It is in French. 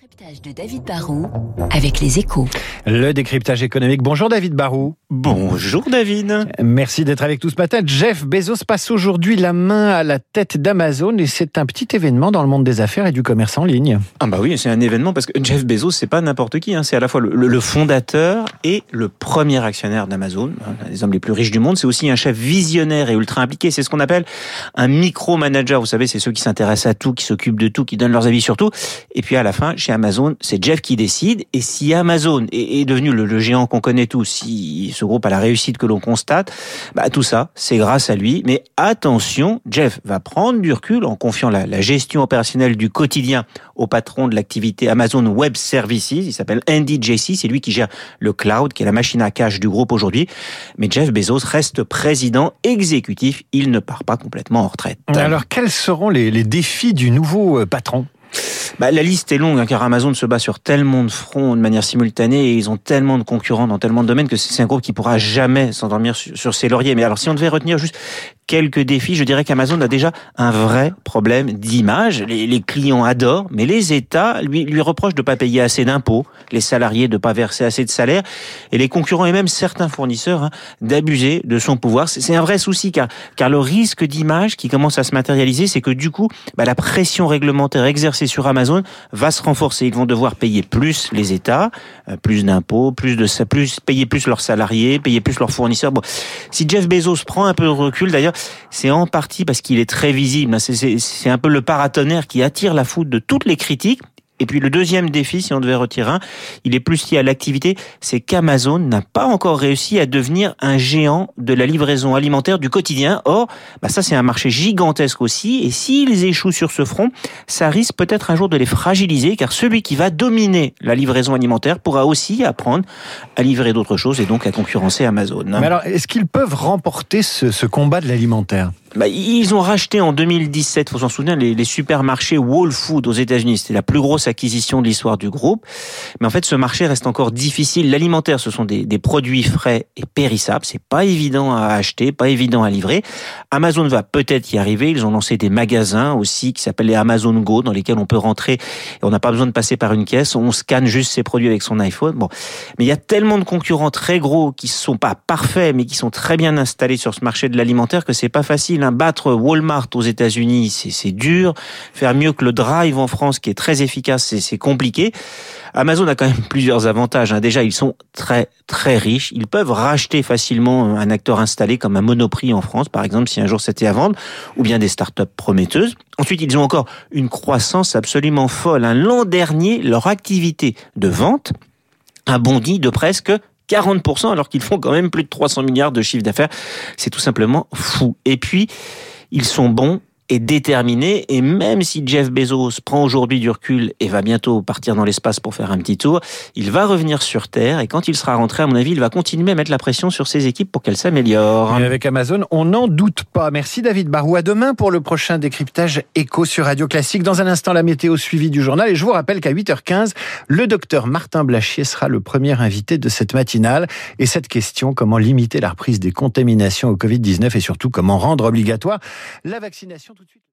décryptage de David Barrault avec les échos. Le décryptage économique. Bonjour David Barou. Bonjour David. Merci d'être avec nous ce matin. Jeff Bezos passe aujourd'hui la main à la tête d'Amazon et c'est un petit événement dans le monde des affaires et du commerce en ligne. Ah bah oui, c'est un événement parce que Jeff Bezos, c'est pas n'importe qui. Hein. C'est à la fois le, le, fondateur et le premier actionnaire d'Amazon, un des hommes les plus riches du monde. C'est aussi un chef visionnaire et ultra impliqué. C'est ce qu'on appelle un micro-manager. Vous savez, c'est ceux qui s'intéressent à tout, qui s'occupent de tout, qui donnent leurs avis sur tout. Et puis à la fin, Amazon, c'est Jeff qui décide. Et si Amazon est, devenu le, géant qu'on connaît tous, si ce groupe a la réussite que l'on constate, bah, tout ça, c'est grâce à lui. Mais attention, Jeff va prendre du recul en confiant la, gestion opérationnelle du quotidien au patron de l'activité Amazon Web Services. Il s'appelle Andy Jassy. C'est lui qui gère le cloud, qui est la machine à cash du groupe aujourd'hui. Mais Jeff Bezos reste président exécutif. Il ne part pas complètement en retraite. Alors, quels seront les, les défis du nouveau euh, patron? Bah, la liste est longue, hein, car Amazon se bat sur tellement de fronts de manière simultanée et ils ont tellement de concurrents dans tellement de domaines que c'est un groupe qui pourra jamais s'endormir sur, ses lauriers. Mais alors, si on devait retenir juste quelques défis, je dirais qu'Amazon a déjà un vrai problème d'image. Les, les, clients adorent, mais les États lui, lui reprochent de pas payer assez d'impôts, les salariés de pas verser assez de salaire, et les concurrents et même certains fournisseurs hein, d'abuser de son pouvoir. C'est un vrai souci, car, car le risque d'image qui commence à se matérialiser, c'est que du coup, bah, la pression réglementaire exercée sur Amazon va se renforcer. Ils vont devoir payer plus les États, euh, plus d'impôts, plus de plus payer plus leurs salariés, payer plus leurs fournisseurs. Si Jeff Bezos prend un peu de recul, d'ailleurs, c'est en partie parce qu'il est très visible. C'est un peu le paratonnerre qui attire la foudre de toutes les critiques et puis le deuxième défi, si on devait retirer un, il est plus lié à l'activité, c'est qu'Amazon n'a pas encore réussi à devenir un géant de la livraison alimentaire du quotidien. Or, bah ça c'est un marché gigantesque aussi, et s'ils échouent sur ce front, ça risque peut-être un jour de les fragiliser, car celui qui va dominer la livraison alimentaire pourra aussi apprendre à livrer d'autres choses et donc à concurrencer Amazon. Mais alors, est-ce qu'ils peuvent remporter ce, ce combat de l'alimentaire? Bah, ils ont racheté en 2017, faut s'en souvenir, les, supermarchés Whole Food aux États-Unis. C'était la plus grosse acquisition de l'histoire du groupe. Mais en fait, ce marché reste encore difficile. L'alimentaire, ce sont des, produits frais et périssables. C'est pas évident à acheter, pas évident à livrer. Amazon va peut-être y arriver. Ils ont lancé des magasins aussi qui s'appellent les Amazon Go, dans lesquels on peut rentrer et on n'a pas besoin de passer par une caisse. On scanne juste ses produits avec son iPhone. Mais il y a tellement de concurrents très gros qui sont pas parfaits, mais qui sont très bien installés sur ce marché de l'alimentaire que c'est pas facile facile. Battre Walmart aux États-Unis, c'est dur. Faire mieux que le Drive en France, qui est très efficace, c'est compliqué. Amazon a quand même plusieurs avantages. Hein. Déjà, ils sont très très riches. Ils peuvent racheter facilement un acteur installé comme un Monoprix en France, par exemple, si un jour c'était à vendre, ou bien des startups prometteuses. Ensuite, ils ont encore une croissance absolument folle. Hein. L'an dernier, leur activité de vente a bondi de presque 40% alors qu'ils font quand même plus de 300 milliards de chiffre d'affaires. C'est tout simplement fou. Et puis, ils sont bons est déterminé et même si Jeff Bezos prend aujourd'hui du recul et va bientôt partir dans l'espace pour faire un petit tour, il va revenir sur Terre et quand il sera rentré, à mon avis, il va continuer à mettre la pression sur ses équipes pour qu'elles s'améliorent. Et avec Amazon, on n'en doute pas. Merci David Barou. À demain pour le prochain décryptage écho sur Radio Classique. Dans un instant, la météo suivie du journal et je vous rappelle qu'à 8h15, le docteur Martin Blachier sera le premier invité de cette matinale et cette question, comment limiter la reprise des contaminations au Covid-19 et surtout comment rendre obligatoire la vaccination tout de suite.